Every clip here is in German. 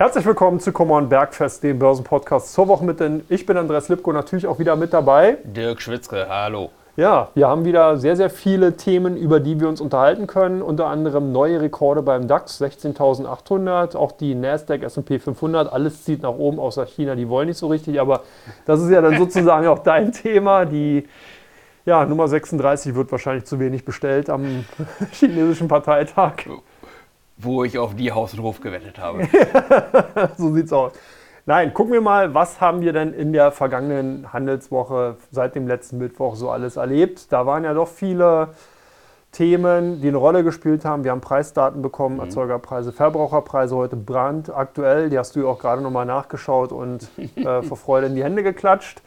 Herzlich willkommen zu Come on Bergfest, dem Börsenpodcast zur Woche mit den. Ich bin Andreas Lipko, natürlich auch wieder mit dabei. Dirk Schwitzke, hallo. Ja, wir haben wieder sehr, sehr viele Themen, über die wir uns unterhalten können. Unter anderem neue Rekorde beim DAX, 16.800, auch die Nasdaq, S&P 500. Alles zieht nach oben, außer China, die wollen nicht so richtig. Aber das ist ja dann sozusagen auch dein Thema. Die ja, Nummer 36 wird wahrscheinlich zu wenig bestellt am chinesischen Parteitag wo ich auf die Haus und Hof gewettet habe. so sieht's aus. Nein, gucken wir mal, was haben wir denn in der vergangenen Handelswoche seit dem letzten Mittwoch so alles erlebt. Da waren ja doch viele Themen, die eine Rolle gespielt haben. Wir haben Preisdaten bekommen, mhm. Erzeugerpreise, Verbraucherpreise heute brandaktuell. Die hast du ja auch gerade nochmal nachgeschaut und äh, vor Freude in die Hände geklatscht.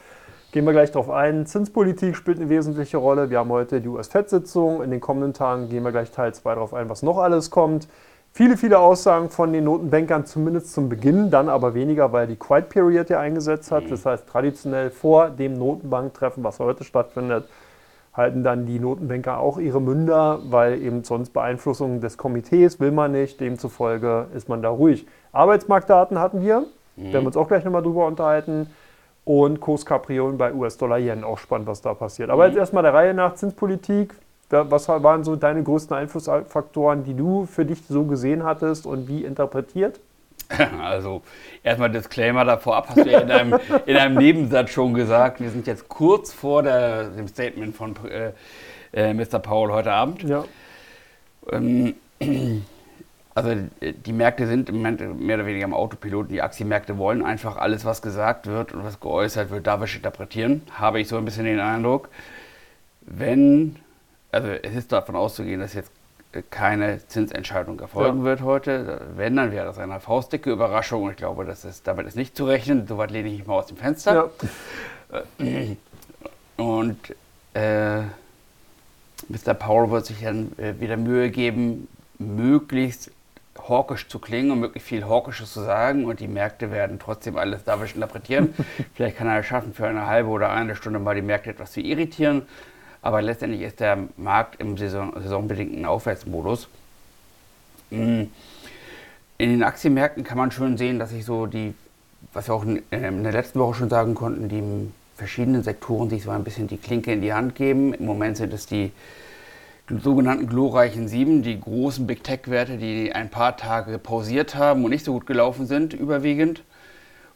Gehen wir gleich darauf ein. Zinspolitik spielt eine wesentliche Rolle. Wir haben heute die US-FED-Sitzung. In den kommenden Tagen gehen wir gleich Teil 2 darauf ein, was noch alles kommt. Viele, viele Aussagen von den Notenbankern, zumindest zum Beginn, dann aber weniger, weil die Quiet Period ja eingesetzt hat. Mhm. Das heißt, traditionell vor dem Notenbanktreffen, was heute stattfindet, halten dann die Notenbanker auch ihre Münder, weil eben sonst Beeinflussung des Komitees will man nicht. Demzufolge ist man da ruhig. Arbeitsmarktdaten hatten wir, mhm. werden wir uns auch gleich nochmal drüber unterhalten. Und Kurskapriolen bei US-Dollar-Yen, auch spannend, was da passiert. Aber mhm. jetzt erstmal der Reihe nach Zinspolitik. Was waren so deine größten Einflussfaktoren, die du für dich so gesehen hattest und wie interpretiert? Also erstmal Disclaimer davor ab, hast du ja in einem, in einem Nebensatz schon gesagt. Wir sind jetzt kurz vor der, dem Statement von äh, äh, Mr. Paul heute Abend. Ja. Ähm, also die Märkte sind im Moment mehr oder weniger am Autopilot. Die Aktienmärkte wollen einfach alles, was gesagt wird und was geäußert wird, da was interpretieren. Habe ich so ein bisschen den Eindruck. Wenn also es ist davon auszugehen, dass jetzt keine Zinsentscheidung erfolgen ja. wird heute. Wenn, dann wäre das eine faustdicke Überraschung und ich glaube, das ist, damit ist nicht zu rechnen. Soweit lehne ich mich mal aus dem Fenster. Ja. Und äh, Mr. Powell wird sich dann äh, wieder Mühe geben, möglichst hawkisch zu klingen und möglichst viel Hawkisches zu sagen und die Märkte werden trotzdem alles davisch interpretieren. Vielleicht kann er es schaffen, für eine halbe oder eine Stunde mal die Märkte etwas zu irritieren aber letztendlich ist der Markt im Saison, saisonbedingten Aufwärtsmodus. Mm. In den Aktienmärkten kann man schön sehen, dass sich so die, was wir auch in der letzten Woche schon sagen konnten, die verschiedenen Sektoren sich so ein bisschen die Klinke in die Hand geben. Im Moment sind es die sogenannten glorreichen Sieben, die großen Big Tech-Werte, die ein paar Tage pausiert haben und nicht so gut gelaufen sind, überwiegend.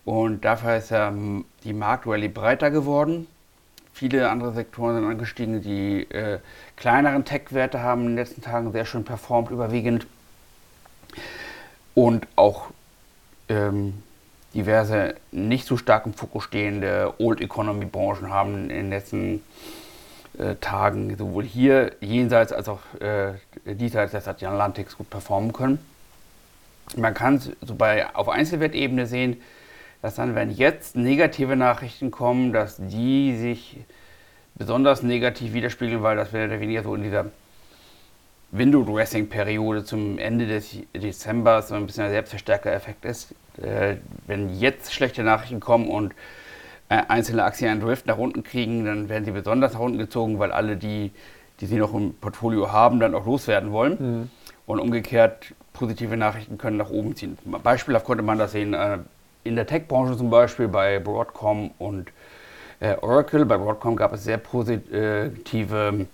Und dafür ist ja die Marktrallye breiter geworden. Viele andere Sektoren sind angestiegen. Die äh, kleineren Tech-Werte haben in den letzten Tagen sehr schön performt, überwiegend. Und auch ähm, diverse nicht so stark im Fokus stehende Old Economy Branchen haben in den letzten äh, Tagen sowohl hier jenseits als auch äh, diesseits des Atlantiks gut performen können. Man kann es so bei, auf Einzelwertebene sehen, dass dann, wenn jetzt negative Nachrichten kommen, dass die sich besonders negativ widerspiegeln, weil das oder weniger so in dieser Window-Dressing-Periode zum Ende des Dezembers so ein bisschen ein Selbstverstärker-Effekt ist. Äh, wenn jetzt schlechte Nachrichten kommen und äh, einzelne Aktien einen Drift nach unten kriegen, dann werden sie besonders nach unten gezogen, weil alle die, die sie noch im Portfolio haben, dann auch loswerden wollen. Mhm. Und umgekehrt, positive Nachrichten können nach oben ziehen. Beispielhaft konnte man das sehen äh, in der Tech-Branche zum Beispiel bei Broadcom und äh, Oracle. Bei Broadcom gab es sehr positive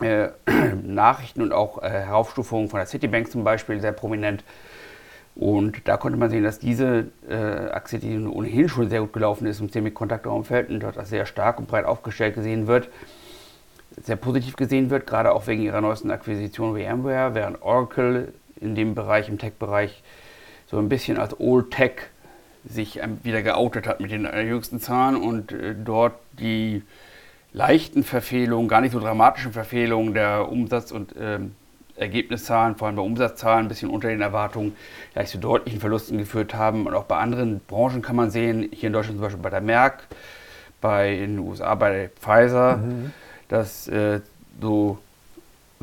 äh, Nachrichten und auch äh, Heraufstufungen von der Citibank zum Beispiel sehr prominent. Und da konnte man sehen, dass diese äh, Aktie, die ohnehin schon sehr gut gelaufen ist im Semikontaktorumfeld und dort sehr stark und breit aufgestellt gesehen wird, sehr positiv gesehen wird, gerade auch wegen ihrer neuesten Akquisition VMware, während Oracle in dem Bereich, im Tech-Bereich, so ein bisschen als Old Tech sich wieder geoutet hat mit den äh, jüngsten Zahlen und äh, dort die leichten Verfehlungen, gar nicht so dramatischen Verfehlungen der Umsatz- und ähm, Ergebniszahlen, vor allem bei Umsatzzahlen, ein bisschen unter den Erwartungen, gleich zu deutlichen Verlusten geführt haben. Und auch bei anderen Branchen kann man sehen, hier in Deutschland zum Beispiel bei der Merck, bei in den USA bei Pfizer, mhm. dass äh, so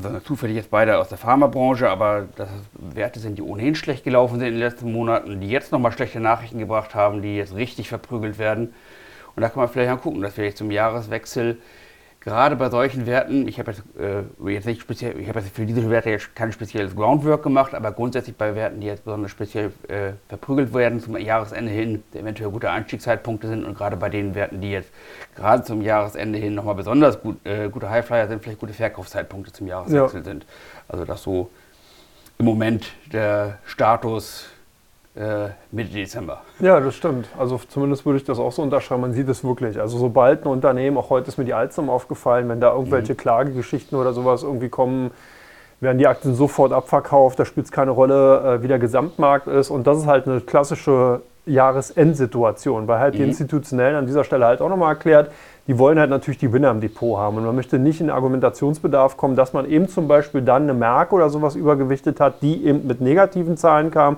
also zufällig jetzt beide aus der Pharmabranche, aber das Werte sind, die ohnehin schlecht gelaufen sind in den letzten Monaten, die jetzt nochmal schlechte Nachrichten gebracht haben, die jetzt richtig verprügelt werden. Und da kann man vielleicht mal gucken, dass vielleicht zum Jahreswechsel gerade bei solchen Werten, ich habe jetzt, äh, jetzt nicht speziell, ich habe jetzt für diese Werte jetzt kein spezielles Groundwork gemacht, aber grundsätzlich bei Werten, die jetzt besonders speziell äh, verprügelt werden zum Jahresende hin, eventuell gute Einstiegszeitpunkte sind und gerade bei den Werten, die jetzt gerade zum Jahresende hin nochmal besonders gut, äh, gute Highflyer sind, vielleicht gute Verkaufszeitpunkte zum Jahreswechsel ja. sind. Also das so im Moment der Status Mitte Dezember. Ja, das stimmt. Also zumindest würde ich das auch so unterschreiben. Man sieht es wirklich. Also sobald ein Unternehmen, auch heute ist mir die Alstom aufgefallen, wenn da irgendwelche mhm. Klagegeschichten oder sowas irgendwie kommen, werden die Aktien sofort abverkauft. Da spielt es keine Rolle, äh, wie der Gesamtmarkt ist. Und das ist halt eine klassische Jahresendsituation, weil halt mhm. die Institutionellen an dieser Stelle halt auch nochmal erklärt, die wollen halt natürlich die Winner im Depot haben. Und man möchte nicht in Argumentationsbedarf kommen, dass man eben zum Beispiel dann eine Merk oder sowas übergewichtet hat, die eben mit negativen Zahlen kam,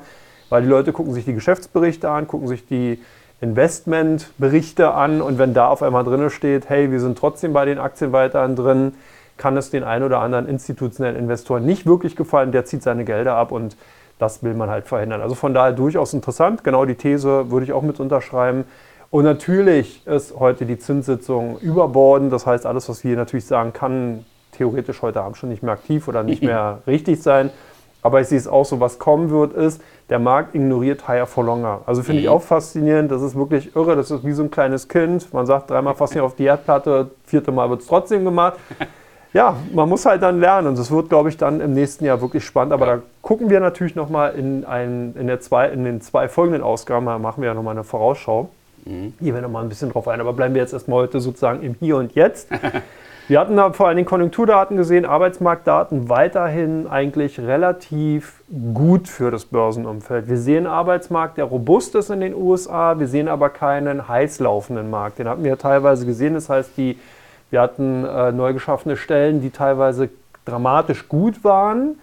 weil die Leute gucken sich die Geschäftsberichte an, gucken sich die Investmentberichte an und wenn da auf einmal drin steht, hey, wir sind trotzdem bei den Aktien weiterhin drin, kann es den einen oder anderen institutionellen Investoren nicht wirklich gefallen, der zieht seine Gelder ab und das will man halt verhindern. Also von daher durchaus interessant, genau die These würde ich auch mit unterschreiben. Und natürlich ist heute die Zinssitzung überbordend, das heißt, alles, was wir natürlich sagen, kann theoretisch heute Abend schon nicht mehr aktiv oder nicht mehr richtig sein. Aber ich sehe es auch so, was kommen wird, ist, der Markt ignoriert Higher for Longer. Also finde mhm. ich auch faszinierend. Das ist wirklich irre. Das ist wie so ein kleines Kind. Man sagt dreimal fast nicht auf die Erdplatte, vierte Mal wird es trotzdem gemacht. Ja, man muss halt dann lernen. Und das wird, glaube ich, dann im nächsten Jahr wirklich spannend. Aber ja. da gucken wir natürlich nochmal in, ein, in, in den zwei folgenden Ausgaben, da machen wir ja nochmal eine Vorausschau. Mhm. Gehen wir nochmal ein bisschen drauf ein. Aber bleiben wir jetzt erstmal heute sozusagen im Hier und Jetzt. Wir hatten da vor allen Dingen Konjunkturdaten gesehen, Arbeitsmarktdaten weiterhin eigentlich relativ gut für das Börsenumfeld. Wir sehen einen Arbeitsmarkt, der robust ist in den USA, wir sehen aber keinen heiß laufenden Markt. Den hatten wir teilweise gesehen, das heißt, die, wir hatten äh, neu geschaffene Stellen, die teilweise dramatisch gut waren.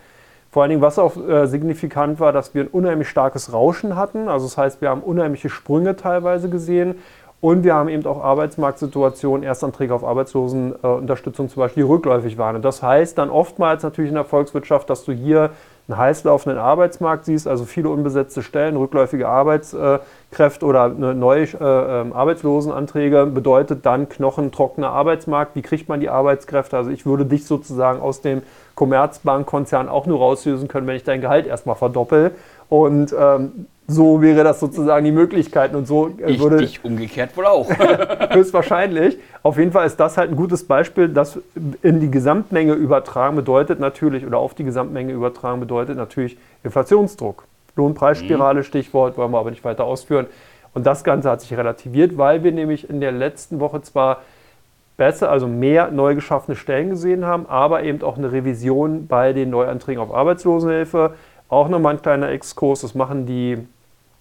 Vor allen Dingen, was auch äh, signifikant war, dass wir ein unheimlich starkes Rauschen hatten. Also das heißt, wir haben unheimliche Sprünge teilweise gesehen und wir haben eben auch Arbeitsmarktsituationen, Erstanträge auf Arbeitslosenunterstützung zum Beispiel, die rückläufig waren. Und das heißt dann oftmals natürlich in der Volkswirtschaft, dass du hier einen heißlaufenden Arbeitsmarkt siehst, also viele unbesetzte Stellen, rückläufige Arbeitskräfte oder neue äh, ähm, Arbeitslosenanträge, bedeutet dann knochentrockener Arbeitsmarkt. Wie kriegt man die Arbeitskräfte? Also ich würde dich sozusagen aus dem Commerzbankkonzern auch nur rauslösen können, wenn ich dein Gehalt erstmal verdoppel. Und ähm, so wäre das sozusagen die Möglichkeiten und so äh, ich, würde. Ich umgekehrt wohl auch. höchstwahrscheinlich. Auf jeden Fall ist das halt ein gutes Beispiel, das in die Gesamtmenge übertragen bedeutet natürlich, oder auf die Gesamtmenge übertragen bedeutet natürlich Inflationsdruck. Lohnpreisspirale, mhm. Stichwort, wollen wir aber nicht weiter ausführen. Und das Ganze hat sich relativiert, weil wir nämlich in der letzten Woche zwar besser, also mehr neu geschaffene Stellen gesehen haben, aber eben auch eine Revision bei den Neuanträgen auf Arbeitslosenhilfe. Auch nochmal ein kleiner Exkurs, das machen die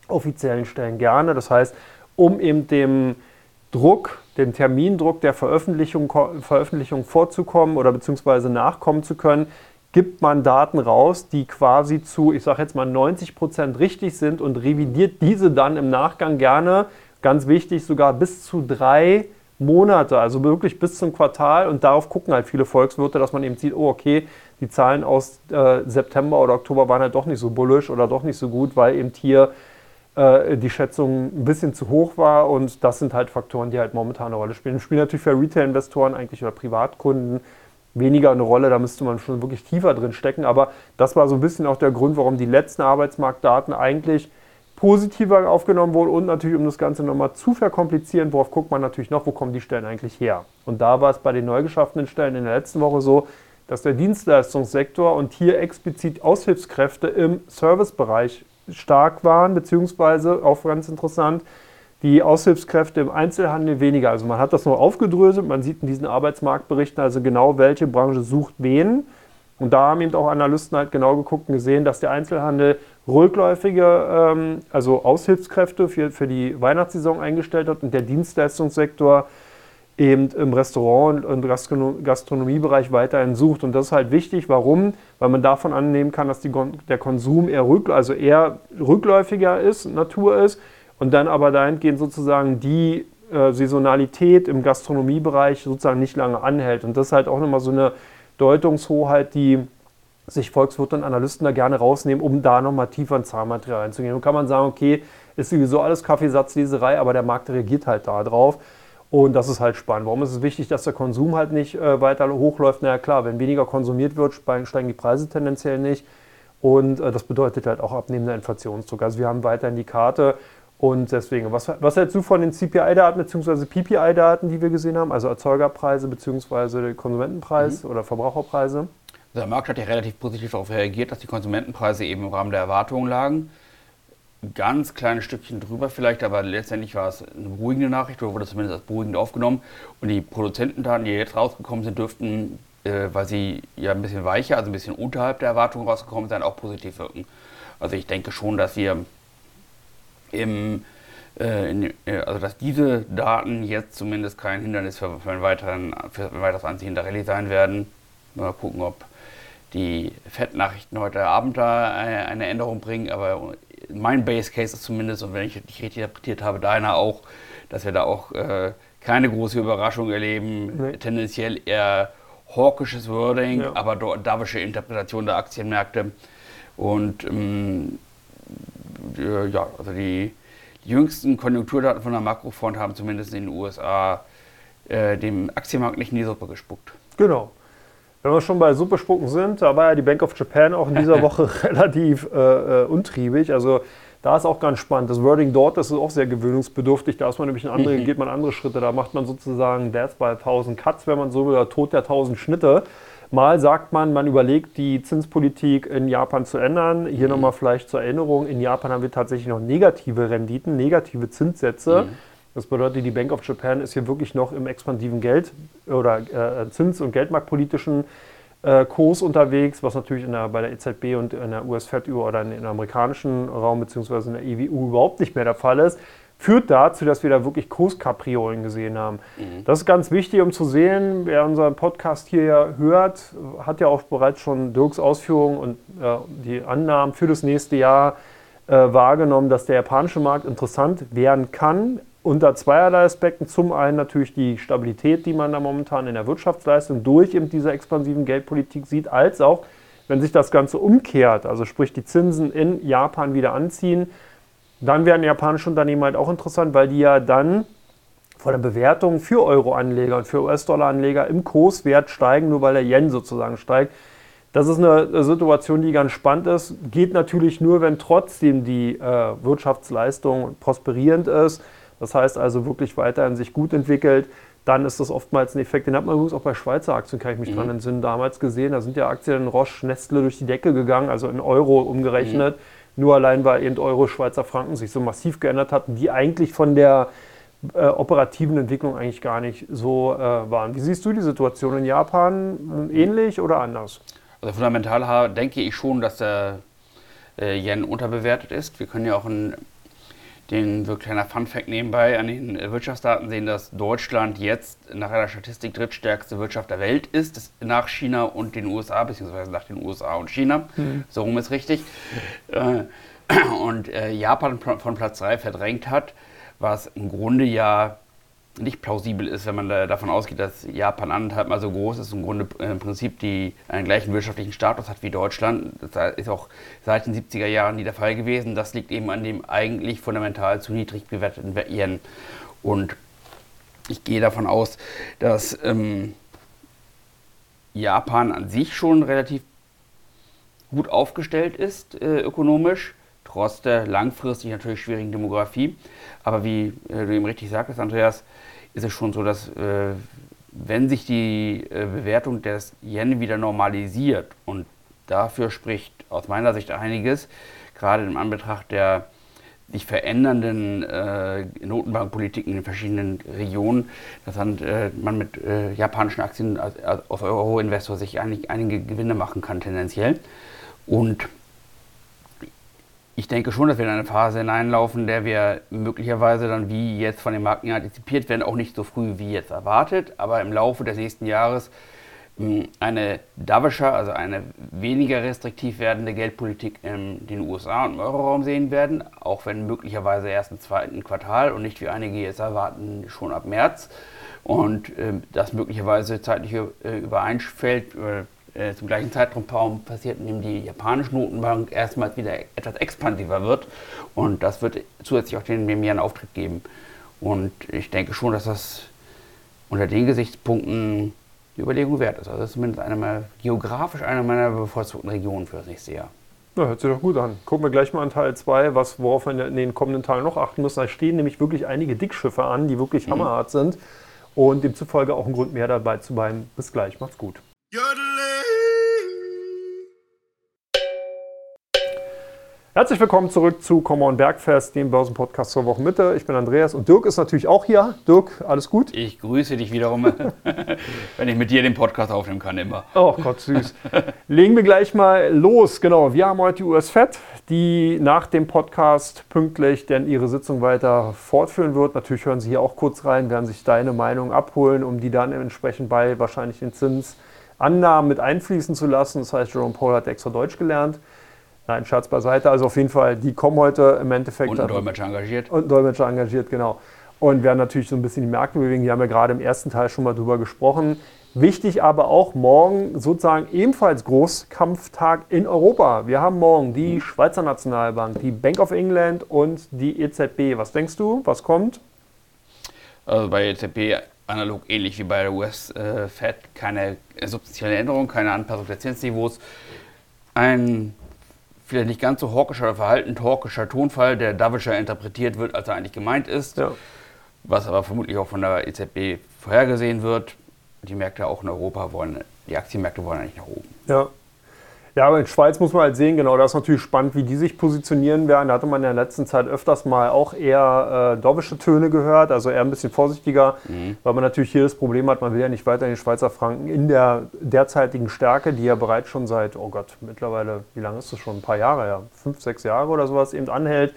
offiziellen Stellen gerne. Das heißt, um eben dem Druck, dem Termindruck der Veröffentlichung, Veröffentlichung vorzukommen oder beziehungsweise nachkommen zu können, gibt man Daten raus, die quasi zu, ich sage jetzt mal 90 Prozent richtig sind und revidiert diese dann im Nachgang gerne, ganz wichtig, sogar bis zu drei Monate, also wirklich bis zum Quartal. Und darauf gucken halt viele Volkswirte, dass man eben sieht, oh okay, die Zahlen aus äh, September oder Oktober waren halt doch nicht so bullisch oder doch nicht so gut, weil eben hier äh, die Schätzung ein bisschen zu hoch war. Und das sind halt Faktoren, die halt momentan eine Rolle spielen. Spielen natürlich für Retail-Investoren eigentlich oder Privatkunden weniger eine Rolle, da müsste man schon wirklich tiefer drin stecken, aber das war so ein bisschen auch der Grund, warum die letzten Arbeitsmarktdaten eigentlich positiver aufgenommen wurden. Und natürlich, um das Ganze nochmal zu verkomplizieren, worauf guckt man natürlich noch, wo kommen die Stellen eigentlich her? Und da war es bei den neu geschaffenen Stellen in der letzten Woche so, dass der Dienstleistungssektor und hier explizit Aushilfskräfte im Servicebereich stark waren, beziehungsweise auch ganz interessant, die Aushilfskräfte im Einzelhandel weniger. Also man hat das noch aufgedröselt, man sieht in diesen Arbeitsmarktberichten also genau, welche Branche sucht wen. Und da haben eben auch Analysten halt genau geguckt und gesehen, dass der Einzelhandel rückläufige, ähm, also Aushilfskräfte für, für die Weihnachtssaison eingestellt hat und der Dienstleistungssektor eben im Restaurant- und Gastronomiebereich weiterhin sucht. Und das ist halt wichtig. Warum? Weil man davon annehmen kann, dass die, der Konsum eher, rück, also eher rückläufiger ist, Natur ist, und dann aber dahingehend sozusagen die äh, Saisonalität im Gastronomiebereich sozusagen nicht lange anhält. Und das ist halt auch nochmal so eine Deutungshoheit, die sich Volkswirte und Analysten da gerne rausnehmen, um da nochmal tiefer ins Zahlmaterial einzugehen. Und kann man sagen, okay, ist sowieso alles Kaffeesatzleserei, aber der Markt reagiert halt da drauf. Und das ist halt spannend. Warum ist es wichtig, dass der Konsum halt nicht äh, weiter hochläuft? Na ja, klar, wenn weniger konsumiert wird, steigen die Preise tendenziell nicht. Und äh, das bedeutet halt auch abnehmender Inflationsdruck. Also wir haben weiterhin die Karte. Und deswegen, was, was hältst du von den CPI-Daten bzw. PPI-Daten, die wir gesehen haben, also Erzeugerpreise bzw. Konsumentenpreis mhm. oder Verbraucherpreise? Der Markt hat ja relativ positiv darauf reagiert, dass die Konsumentenpreise eben im Rahmen der Erwartungen lagen ganz kleines Stückchen drüber vielleicht, aber letztendlich war es eine beruhigende Nachricht oder wurde zumindest als beruhigend aufgenommen. Und die Produzentendaten, die jetzt rausgekommen sind, dürften, äh, weil sie ja ein bisschen weicher, also ein bisschen unterhalb der Erwartungen rausgekommen sind, auch positiv wirken. Also ich denke schon, dass wir im, äh, in, äh, also dass diese Daten jetzt zumindest kein Hindernis für, für, ein, weiteren, für ein weiteres Anziehen der Rallye sein werden. Mal gucken, ob die FED-Nachrichten heute Abend da eine, eine Änderung bringen, aber mein Base Case ist zumindest, und wenn ich dich richtig interpretiert habe, deiner auch, dass wir da auch äh, keine große Überraschung erleben, nee. tendenziell eher hawkisches Wording, ja. aber davische Interpretation der Aktienmärkte. Und ähm, ja, also die, die, jüngsten Konjunkturdaten von der Makrofront haben zumindest in den USA äh, dem Aktienmarkt nicht in die Suppe gespuckt. Genau. Wenn wir schon bei Suppe spucken sind, da war ja die Bank of Japan auch in dieser Woche relativ äh, äh, untriebig. Also da ist auch ganz spannend. Das Wording dort das ist auch sehr gewöhnungsbedürftig. Da ist man nämlich andere, mhm. geht man andere Schritte. Da macht man sozusagen Death by 1000 Cuts, wenn man so will, oder Tod der 1000 Schnitte. Mal sagt man, man überlegt, die Zinspolitik in Japan zu ändern. Hier mhm. nochmal vielleicht zur Erinnerung, in Japan haben wir tatsächlich noch negative Renditen, negative Zinssätze. Mhm. Das bedeutet, die Bank of Japan ist hier wirklich noch im expansiven Geld- oder äh, Zins- und Geldmarktpolitischen äh, Kurs unterwegs, was natürlich der, bei der EZB und in der US-Fed oder in, in amerikanischen Raum bzw. in der EWU überhaupt nicht mehr der Fall ist, führt dazu, dass wir da wirklich Kurskapriolen gesehen haben. Mhm. Das ist ganz wichtig, um zu sehen, wer unseren Podcast hier hört, hat ja auch bereits schon Dirks Ausführungen und äh, die Annahmen für das nächste Jahr äh, wahrgenommen, dass der japanische Markt interessant werden kann, unter zweierlei Aspekten. Zum einen natürlich die Stabilität, die man da momentan in der Wirtschaftsleistung durch eben diese expansiven Geldpolitik sieht, als auch, wenn sich das Ganze umkehrt, also sprich die Zinsen in Japan wieder anziehen, dann werden japanische Unternehmen halt auch interessant, weil die ja dann von der Bewertung für Euro-Anleger und für US-Dollar-Anleger im Kurswert steigen, nur weil der Yen sozusagen steigt. Das ist eine Situation, die ganz spannend ist. Geht natürlich nur, wenn trotzdem die äh, Wirtschaftsleistung prosperierend ist das heißt also wirklich weiterhin sich gut entwickelt, dann ist das oftmals ein Effekt. Den hat man übrigens auch bei Schweizer Aktien, kann ich mich mhm. dran entsinnen, damals gesehen. Da sind ja Aktien in Roche, Nestle durch die Decke gegangen, also in Euro umgerechnet. Mhm. Nur allein, weil eben Euro, Schweizer Franken sich so massiv geändert hatten, die eigentlich von der äh, operativen Entwicklung eigentlich gar nicht so äh, waren. Wie siehst du die Situation in Japan? Ähnlich oder anders? Also fundamental denke ich schon, dass der äh, Yen unterbewertet ist. Wir können ja auch ein den so kleiner Fun-Fact nebenbei an den Wirtschaftsdaten sehen, dass Deutschland jetzt nach einer Statistik drittstärkste Wirtschaft der Welt ist, nach China und den USA, beziehungsweise nach den USA und China. Mhm. So rum ist richtig. Äh, und äh, Japan von Platz 3 verdrängt hat, was im Grunde ja nicht plausibel ist, wenn man da davon ausgeht, dass Japan anderthalb mal so groß ist, und im Grunde äh, im Prinzip die, einen gleichen wirtschaftlichen Status hat wie Deutschland. Das ist auch seit den 70er Jahren nie der Fall gewesen. Das liegt eben an dem eigentlich fundamental zu niedrig bewerteten Yen. Und ich gehe davon aus, dass ähm, Japan an sich schon relativ gut aufgestellt ist äh, ökonomisch, trotz der langfristig natürlich schwierigen Demografie. Aber wie äh, du eben richtig sagtest, Andreas, ist es schon so, dass äh, wenn sich die äh, Bewertung des Yen wieder normalisiert und dafür spricht aus meiner Sicht einiges, gerade im Anbetracht der sich verändernden äh, Notenbankpolitiken in den verschiedenen Regionen, dass dann, äh, man mit äh, japanischen Aktien als, als Euro-Investor sich eigentlich einige Gewinne machen kann tendenziell. Und ich denke schon, dass wir in eine Phase hineinlaufen, in der wir möglicherweise dann wie jetzt von den Marken antizipiert werden, auch nicht so früh wie jetzt erwartet, aber im Laufe des nächsten Jahres hm, eine dovischer, also eine weniger restriktiv werdende Geldpolitik in den USA und im Euroraum sehen werden, auch wenn möglicherweise erst im zweiten Quartal und nicht wie einige jetzt erwarten schon ab März. Und äh, das möglicherweise zeitlich äh, übereinfällt, äh, äh, zum gleichen Zeitraum passiert, in dem die japanische Notenbank erstmals wieder etwas expansiver wird. Und das wird zusätzlich auch den, dem Jahr einen Auftritt geben. Und ich denke schon, dass das unter den Gesichtspunkten die Überlegung wert ist. Also das ist zumindest eine meiner, geografisch eine meiner bevorzugten Regionen für das nächste Jahr. Ja, hört sich doch gut an. Gucken wir gleich mal an Teil 2, worauf wir in den kommenden Tagen noch achten müssen. Da stehen nämlich wirklich einige Dickschiffe an, die wirklich mhm. hammerhart sind und demzufolge auch ein Grund mehr dabei zu bleiben. Bis gleich, macht's gut. Herzlich willkommen zurück zu Come On Bergfest, dem Börsenpodcast zur Wochenmitte. Ich bin Andreas und Dirk ist natürlich auch hier. Dirk, alles gut? Ich grüße dich wiederum, wenn ich mit dir den Podcast aufnehmen kann, immer. Oh Gott, süß. Legen wir gleich mal los. Genau, wir haben heute die US Fed, die nach dem Podcast pünktlich denn ihre Sitzung weiter fortführen wird. Natürlich hören Sie hier auch kurz rein, werden sich deine Meinung abholen, um die dann entsprechend bei wahrscheinlich den Zinsannahmen mit einfließen zu lassen. Das heißt, Jerome Paul hat extra Deutsch gelernt. Nein, Scherz beiseite. Also auf jeden Fall, die kommen heute im Endeffekt. Und ein Dolmetscher engagiert. Und Dolmetscher engagiert, genau. Und werden natürlich so ein bisschen die Märkte bewegen. Die haben wir gerade im ersten Teil schon mal drüber gesprochen. Wichtig aber auch morgen sozusagen ebenfalls Großkampftag in Europa. Wir haben morgen die mhm. Schweizer Nationalbank, die Bank of England und die EZB. Was denkst du? Was kommt? Also bei EZB analog ähnlich wie bei der US-Fed äh, keine substanzielle Änderung, keine Anpassung der Zinsniveaus. Ein vielleicht nicht ganz so hawkischer oder verhaltend hawkischer Tonfall, der dovischer interpretiert wird, als er eigentlich gemeint ist. Ja. Was aber vermutlich auch von der EZB vorhergesehen wird. Die Märkte auch in Europa wollen, die Aktienmärkte wollen eigentlich nach oben. Ja, ja, aber in Schweiz muss man halt sehen, genau, das ist natürlich spannend, wie die sich positionieren werden. Da hatte man in der letzten Zeit öfters mal auch eher äh, dovische Töne gehört, also eher ein bisschen vorsichtiger, mhm. weil man natürlich hier das Problem hat, man will ja nicht weiter in die Schweizer Franken in der derzeitigen Stärke, die ja bereits schon seit, oh Gott, mittlerweile, wie lange ist das schon? Ein paar Jahre, ja, fünf, sechs Jahre oder sowas eben anhält.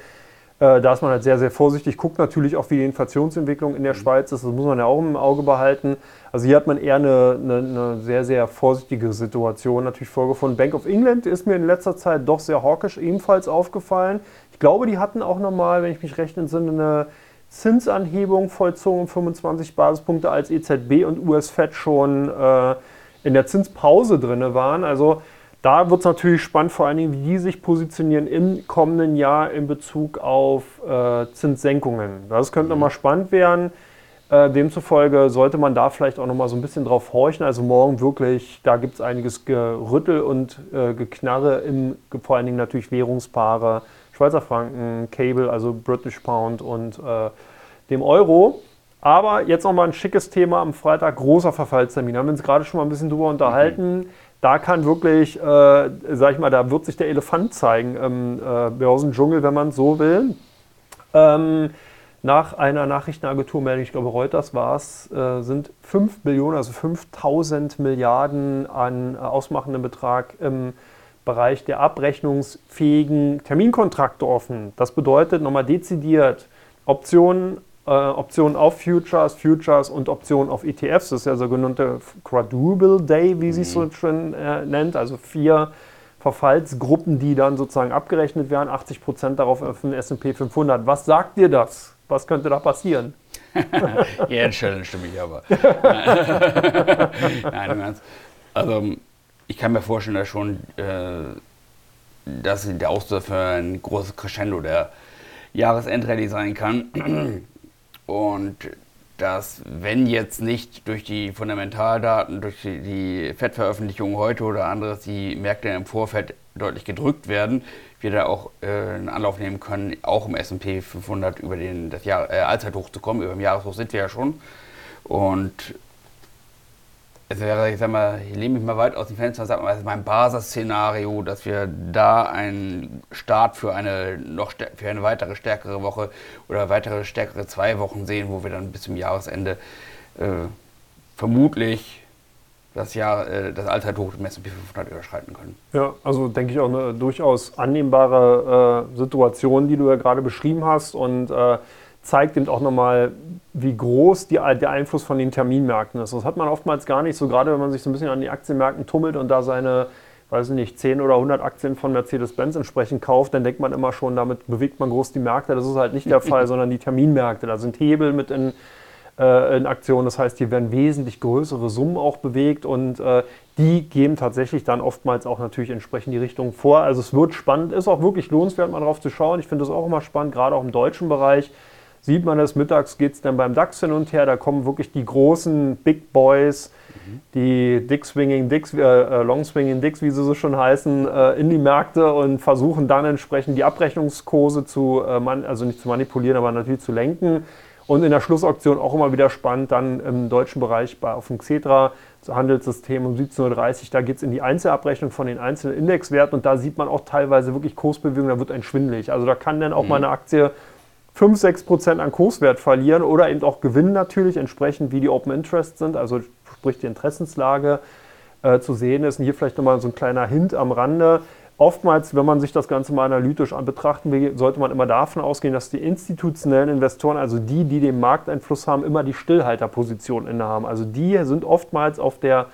Äh, da ist man halt sehr, sehr vorsichtig, guckt natürlich auch, wie die Inflationsentwicklung in der mhm. Schweiz ist, das muss man ja auch im Auge behalten. Also hier hat man eher eine, eine, eine sehr, sehr vorsichtige Situation natürlich vorgefunden. Bank of England ist mir in letzter Zeit doch sehr hawkisch ebenfalls aufgefallen. Ich glaube, die hatten auch nochmal, wenn ich mich recht entsinne, eine Zinsanhebung vollzogen, 25 Basispunkte als EZB und US-Fed schon äh, in der Zinspause drin waren. Also da wird es natürlich spannend, vor allen Dingen, wie die sich positionieren im kommenden Jahr in Bezug auf äh, Zinssenkungen. Das könnte mhm. nochmal spannend werden. Äh, demzufolge sollte man da vielleicht auch nochmal so ein bisschen drauf horchen. Also morgen wirklich, da gibt es einiges Gerüttel und äh, Geknarre im, vor allen Dingen natürlich Währungspaare, Schweizer Franken, Cable, also British Pound und äh, dem Euro. Aber jetzt nochmal ein schickes Thema am Freitag, großer Verfallstermin. Da haben wir uns gerade schon mal ein bisschen drüber unterhalten. Mhm da kann wirklich, äh, sag ich mal, da wird sich der Elefant zeigen im äh, Börsendschungel, wenn man so will. Ähm, nach einer Nachrichtenagentur, ich glaube Reuters war es, äh, sind 5 Billionen, also 5000 Milliarden an äh, ausmachendem Betrag im Bereich der abrechnungsfähigen Terminkontrakte offen. Das bedeutet nochmal dezidiert Optionen äh, Optionen auf Futures, Futures und Optionen auf ETFs. Das ist der sogenannte Quadruple Day, wie sie es so mhm. schön äh, nennt. Also vier Verfallsgruppen, die dann sozusagen abgerechnet werden. 80 Prozent darauf auf den S&P 500. Was sagt dir das? Was könnte da passieren? ja, Challenge mich aber. Nein, im Ernst. Also ich kann mir vorstellen, dass schon äh, dass der Auslöser für ein großes Crescendo der Jahresendrallye sein kann. Und dass, wenn jetzt nicht durch die Fundamentaldaten, durch die, die heute oder anderes die Märkte im Vorfeld deutlich gedrückt werden, wir da auch äh, einen Anlauf nehmen können, auch im S&P 500 über den, das Jahr, äh, Allzeithoch zu kommen. Über dem Jahreshoch sind wir ja schon. Und wäre, ich sag mal, ich lehne mich mal weit aus dem Fenster und sage mal, es ist mein Basisszenario, dass wir da einen Start für eine noch für eine weitere stärkere Woche oder weitere stärkere zwei Wochen sehen, wo wir dann bis zum Jahresende äh, vermutlich das Jahr, äh, das Allzeithoch im S&P 500 überschreiten können. Ja, also denke ich auch eine durchaus annehmbare äh, Situation, die du ja gerade beschrieben hast und äh, zeigt eben auch nochmal, wie groß die, der Einfluss von den Terminmärkten ist. Das hat man oftmals gar nicht so, gerade wenn man sich so ein bisschen an die Aktienmärkten tummelt und da seine, weiß ich nicht, 10 oder 100 Aktien von Mercedes-Benz entsprechend kauft, dann denkt man immer schon, damit bewegt man groß die Märkte. Das ist halt nicht der Fall, sondern die Terminmärkte. Da sind Hebel mit in, äh, in Aktion. Das heißt, hier werden wesentlich größere Summen auch bewegt und äh, die geben tatsächlich dann oftmals auch natürlich entsprechend die Richtung vor. Also es wird spannend, ist auch wirklich lohnenswert, mal drauf zu schauen. Ich finde es auch immer spannend, gerade auch im deutschen Bereich sieht man das mittags, geht es dann beim DAX hin und her. Da kommen wirklich die großen Big Boys, mhm. die Dick Swinging Dicks, äh, äh, Long Swinging Dicks, wie sie so schon heißen, äh, in die Märkte und versuchen dann entsprechend die Abrechnungskurse zu, äh, man, also nicht zu manipulieren, aber natürlich zu lenken. Und in der Schlussauktion auch immer wieder spannend, dann im deutschen Bereich bei, auf dem Xetra Handelssystem um 17.30 Uhr, da geht es in die Einzelabrechnung von den einzelnen Indexwerten und da sieht man auch teilweise wirklich Kursbewegungen, da wird ein schwindelig. Also da kann dann auch mhm. mal eine Aktie 5, 6 Prozent an Kurswert verlieren oder eben auch gewinnen natürlich, entsprechend wie die Open Interest sind, also sprich die Interessenslage äh, zu sehen ist. Und hier vielleicht nochmal so ein kleiner Hint am Rande. Oftmals, wenn man sich das Ganze mal analytisch an betrachten will, sollte man immer davon ausgehen, dass die institutionellen Investoren, also die, die den Markteinfluss haben, immer die Stillhalterposition innehaben. Also die sind oftmals auf der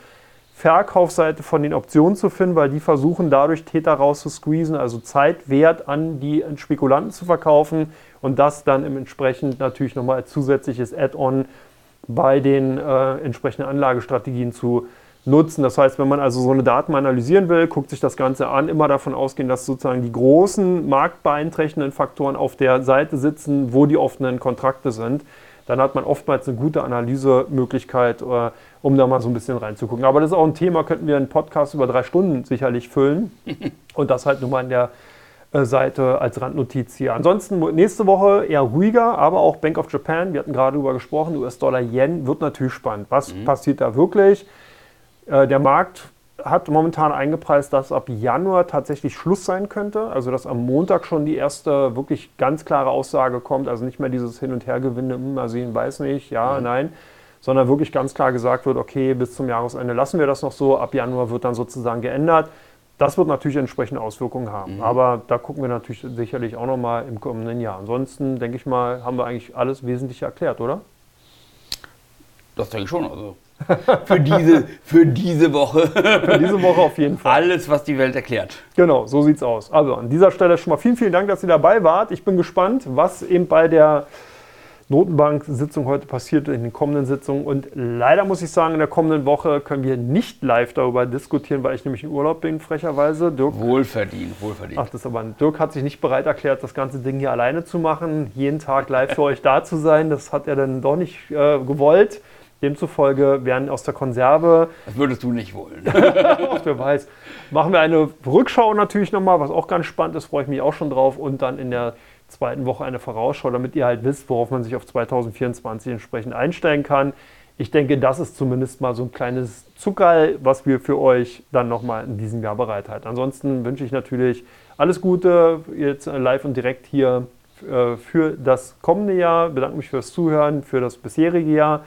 Verkaufsseite von den Optionen zu finden, weil die versuchen dadurch Täter rauszusqueezen, also Zeitwert an die Spekulanten zu verkaufen und das dann entsprechend natürlich nochmal als zusätzliches Add-on bei den äh, entsprechenden Anlagestrategien zu nutzen. Das heißt, wenn man also so eine Daten analysieren will, guckt sich das Ganze an, immer davon ausgehen, dass sozusagen die großen marktbeeinträchtigenden Faktoren auf der Seite sitzen, wo die offenen Kontrakte sind. Dann hat man oftmals eine gute Analysemöglichkeit, äh, um da mal so ein bisschen reinzugucken. Aber das ist auch ein Thema, könnten wir einen Podcast über drei Stunden sicherlich füllen. Und das halt nur mal in der äh, Seite als Randnotiz hier. Ansonsten nächste Woche eher ruhiger, aber auch Bank of Japan, wir hatten gerade darüber gesprochen, US-Dollar-Yen wird natürlich spannend. Was mhm. passiert da wirklich? Äh, der Markt hat momentan eingepreist, dass ab Januar tatsächlich Schluss sein könnte. Also dass am Montag schon die erste wirklich ganz klare Aussage kommt. Also nicht mehr dieses Hin- und Hergewinde, hm, mal sehen, weiß nicht, ja, mhm. nein. Sondern wirklich ganz klar gesagt wird, okay, bis zum Jahresende lassen wir das noch so. Ab Januar wird dann sozusagen geändert. Das wird natürlich entsprechende Auswirkungen haben. Mhm. Aber da gucken wir natürlich sicherlich auch nochmal im kommenden Jahr. Ansonsten denke ich mal, haben wir eigentlich alles Wesentliche erklärt, oder? Das denke ich schon. Also für, diese, für diese Woche. Für diese Woche auf jeden Fall. Alles, was die Welt erklärt. Genau, so sieht's aus. Also an dieser Stelle schon mal vielen, vielen Dank, dass ihr dabei wart. Ich bin gespannt, was eben bei der Notenbank-Sitzung heute passiert in den kommenden Sitzungen. Und leider muss ich sagen, in der kommenden Woche können wir nicht live darüber diskutieren, weil ich nämlich in Urlaub bin, frecherweise. Dirk, wohlverdient, wohlverdient. Ach, das aber. Dirk hat sich nicht bereit erklärt, das ganze Ding hier alleine zu machen, jeden Tag live für euch da zu sein. Das hat er dann doch nicht äh, gewollt. Demzufolge werden aus der Konserve. Das würdest du nicht wollen. Ach, wer weiß. Machen wir eine Rückschau natürlich nochmal, was auch ganz spannend ist, freue ich mich auch schon drauf. Und dann in der zweiten Woche eine Vorausschau, damit ihr halt wisst, worauf man sich auf 2024 entsprechend einstellen kann. Ich denke, das ist zumindest mal so ein kleines Zuckerl, was wir für euch dann nochmal in diesem Jahr bereithalten. Ansonsten wünsche ich natürlich alles Gute jetzt live und direkt hier äh, für das kommende Jahr. Bedanke mich fürs Zuhören, für das bisherige Jahr.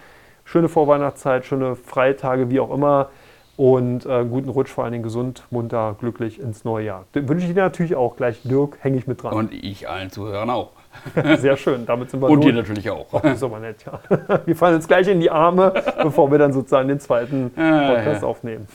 Schöne Vorweihnachtszeit, schöne Freitage, wie auch immer und äh, guten Rutsch, vor allen Dingen gesund, munter, glücklich ins neue Jahr. Den wünsche ich dir natürlich auch. Gleich Dirk, hänge ich mit dran. Und ich allen Zuhörern auch. Sehr schön, damit sind wir Und dir natürlich auch. Oh, das ist aber nett, ja. Wir fallen uns gleich in die Arme, bevor wir dann sozusagen den zweiten Podcast ja, ja. aufnehmen.